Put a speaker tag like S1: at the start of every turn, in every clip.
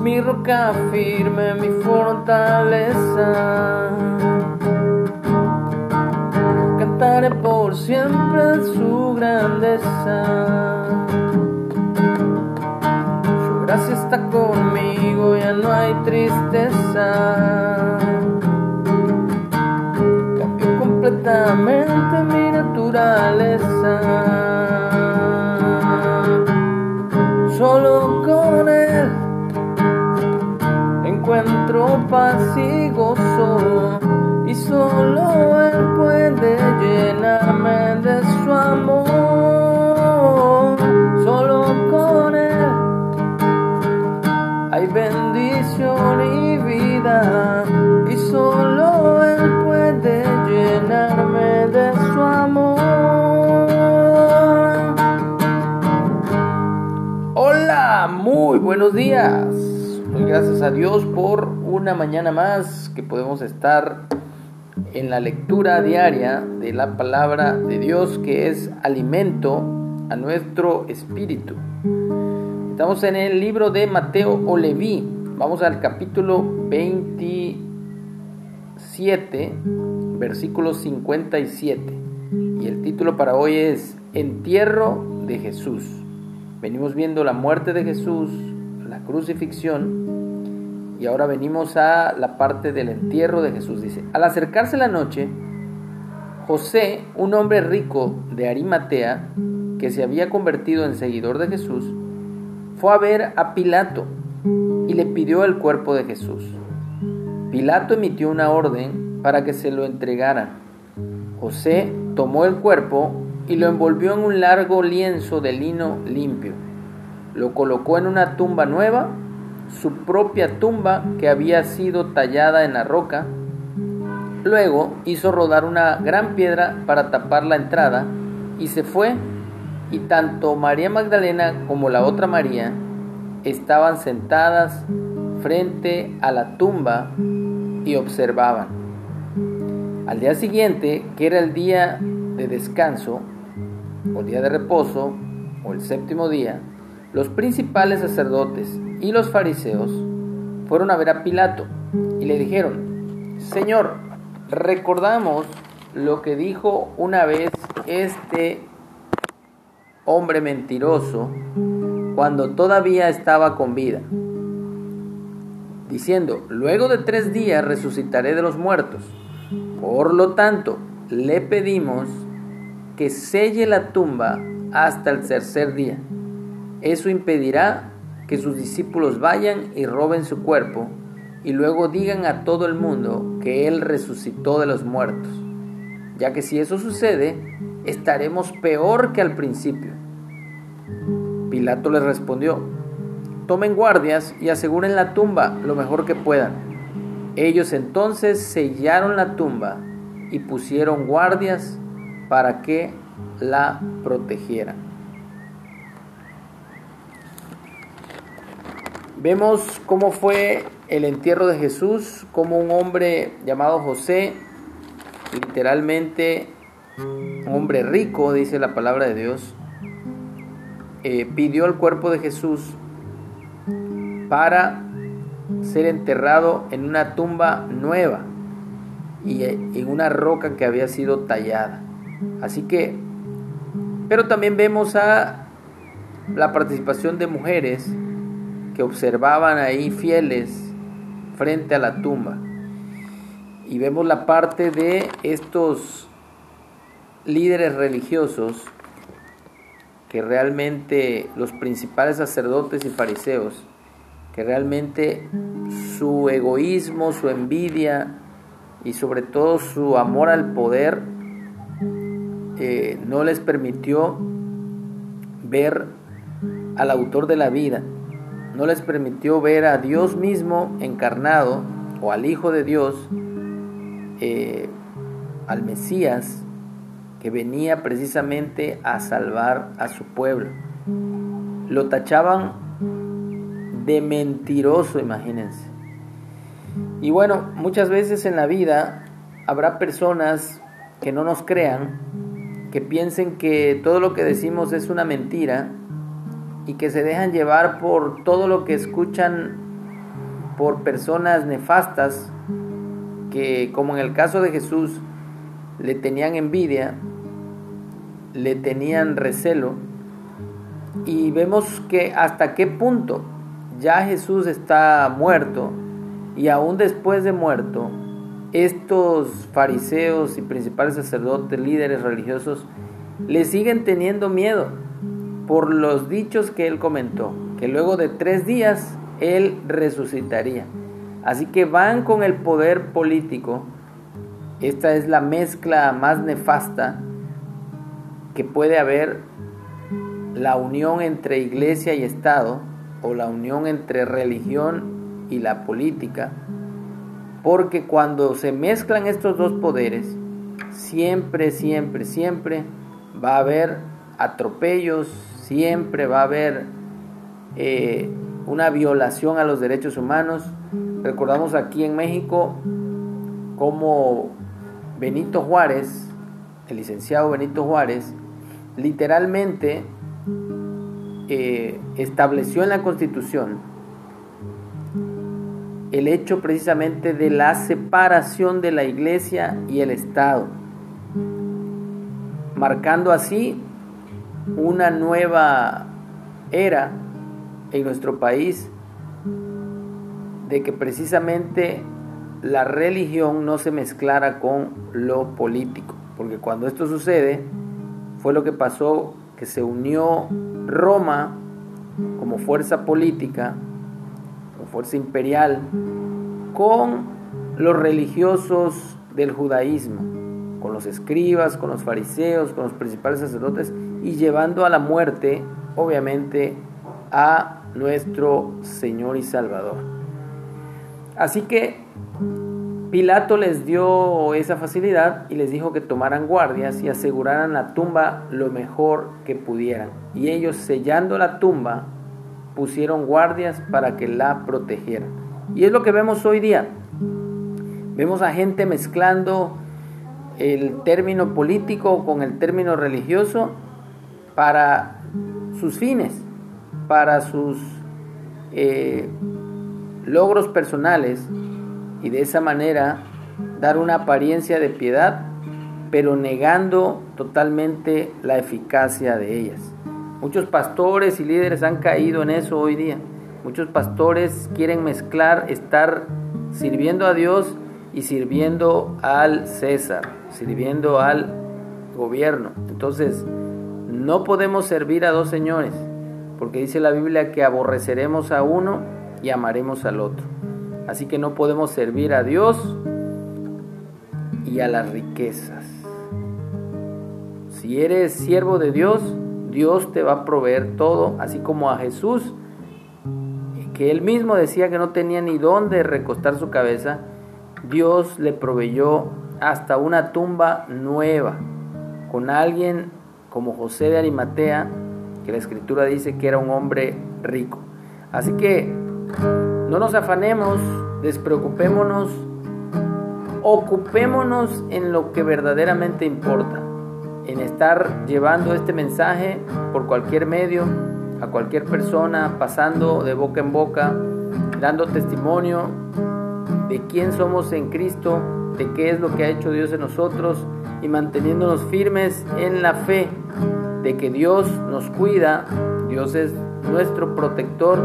S1: mi roca firme, mi fortaleza. Cantaré por siempre su grandeza. Su gracia está conmigo, ya no hay tristeza. Cambió completamente mi naturaleza. Solo solo él puede llenarme de su amor. Solo con él hay bendición y vida y solo él puede llenarme de su amor. Hola, muy buenos días. Muy gracias a Dios por una mañana más que podemos estar en la lectura diaria de la palabra de Dios que es alimento a nuestro espíritu. Estamos en el libro de Mateo o. Vamos al capítulo 27, versículo 57. Y el título para hoy es Entierro de Jesús. Venimos viendo la muerte de Jesús, la crucifixión, y ahora venimos a la parte del entierro de Jesús. Dice, al acercarse la noche, José, un hombre rico de Arimatea, que se había convertido en seguidor de Jesús, fue a ver a Pilato y le pidió el cuerpo de Jesús. Pilato emitió una orden para que se lo entregaran. José tomó el cuerpo y lo envolvió en un largo lienzo de lino limpio. Lo colocó en una tumba nueva, su propia tumba que había sido tallada en la roca. Luego hizo rodar una gran piedra para tapar la entrada y se fue y tanto María Magdalena como la otra María estaban sentadas frente a la tumba y observaban. Al día siguiente, que era el día de descanso, o día de reposo, o el séptimo día, los principales sacerdotes y los fariseos fueron a ver a Pilato y le dijeron, Señor, recordamos lo que dijo una vez este hombre mentiroso cuando todavía estaba con vida, diciendo, luego de tres días resucitaré de los muertos. Por lo tanto, le pedimos que selle la tumba hasta el tercer día. Eso impedirá que sus discípulos vayan y roben su cuerpo y luego digan a todo el mundo que Él resucitó de los muertos, ya que si eso sucede, estaremos peor que al principio. Pilato les respondió, tomen guardias y aseguren la tumba lo mejor que puedan. Ellos entonces sellaron la tumba y pusieron guardias para que la protegieran. Vemos cómo fue el entierro de Jesús, como un hombre llamado José, literalmente un hombre rico, dice la palabra de Dios, eh, pidió el cuerpo de Jesús para ser enterrado en una tumba nueva y en una roca que había sido tallada. Así que, pero también vemos a la participación de mujeres que observaban ahí fieles frente a la tumba. Y vemos la parte de estos líderes religiosos que realmente los principales sacerdotes y fariseos, que realmente su egoísmo, su envidia y sobre todo su amor al poder eh, no les permitió ver al autor de la vida, no les permitió ver a Dios mismo encarnado o al Hijo de Dios, eh, al Mesías, que venía precisamente a salvar a su pueblo. Lo tachaban de mentiroso, imagínense. Y bueno, muchas veces en la vida habrá personas que no nos crean, que piensen que todo lo que decimos es una mentira y que se dejan llevar por todo lo que escuchan por personas nefastas que, como en el caso de Jesús, le tenían envidia, le tenían recelo, y vemos que hasta qué punto ya Jesús está muerto y aún después de muerto, estos fariseos y principales sacerdotes, líderes religiosos, le siguen teniendo miedo por los dichos que él comentó, que luego de tres días él resucitaría. Así que van con el poder político. Esta es la mezcla más nefasta que puede haber la unión entre iglesia y Estado o la unión entre religión y la política, porque cuando se mezclan estos dos poderes, siempre, siempre, siempre va a haber atropellos, siempre va a haber eh, una violación a los derechos humanos. Recordamos aquí en México como Benito Juárez, el licenciado Benito Juárez, literalmente estableció en la Constitución el hecho precisamente de la separación de la Iglesia y el Estado, marcando así una nueva era en nuestro país de que precisamente la religión no se mezclara con lo político, porque cuando esto sucede fue lo que pasó que se unió Roma como fuerza política, como fuerza imperial, con los religiosos del judaísmo, con los escribas, con los fariseos, con los principales sacerdotes, y llevando a la muerte, obviamente, a nuestro Señor y Salvador. Así que Pilato les dio esa facilidad y les dijo que tomaran guardias y aseguraran la tumba lo mejor que pudieran. Y ellos sellando la tumba pusieron guardias para que la protegieran. Y es lo que vemos hoy día. Vemos a gente mezclando el término político con el término religioso para sus fines, para sus eh, logros personales y de esa manera dar una apariencia de piedad, pero negando totalmente la eficacia de ellas. Muchos pastores y líderes han caído en eso hoy día. Muchos pastores quieren mezclar estar sirviendo a Dios y sirviendo al César, sirviendo al gobierno. Entonces, no podemos servir a dos señores, porque dice la Biblia que aborreceremos a uno y amaremos al otro. Así que no podemos servir a Dios y a las riquezas. Si eres siervo de Dios, Dios te va a proveer todo, así como a Jesús, que él mismo decía que no tenía ni dónde recostar su cabeza, Dios le proveyó hasta una tumba nueva, con alguien como José de Arimatea, que la escritura dice que era un hombre rico. Así que no nos afanemos, despreocupémonos, ocupémonos en lo que verdaderamente importa, en estar llevando este mensaje por cualquier medio, a cualquier persona, pasando de boca en boca, dando testimonio de quién somos en Cristo, de qué es lo que ha hecho Dios en nosotros y manteniéndonos firmes en la fe de que Dios nos cuida, Dios es nuestro protector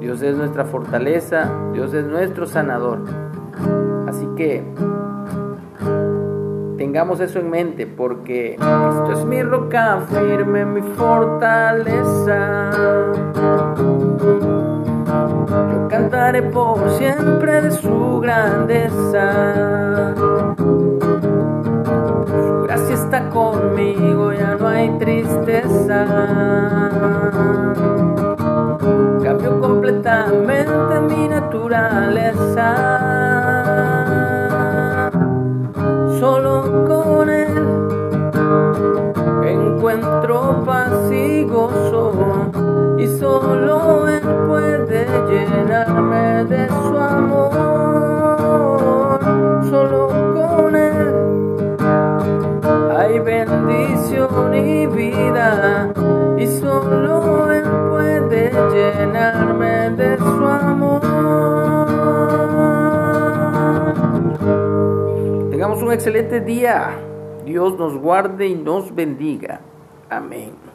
S1: Dios es nuestra fortaleza, Dios es nuestro sanador. Así que tengamos eso en mente porque esto es mi roca firme, mi fortaleza. Yo cantaré por siempre de su grandeza. Conmigo, ya no hay tristeza cambió completamente mi naturaleza. Hay bendición y vida y solo Él puede llenarme de su amor. Tengamos un excelente día. Dios nos guarde y nos bendiga. Amén.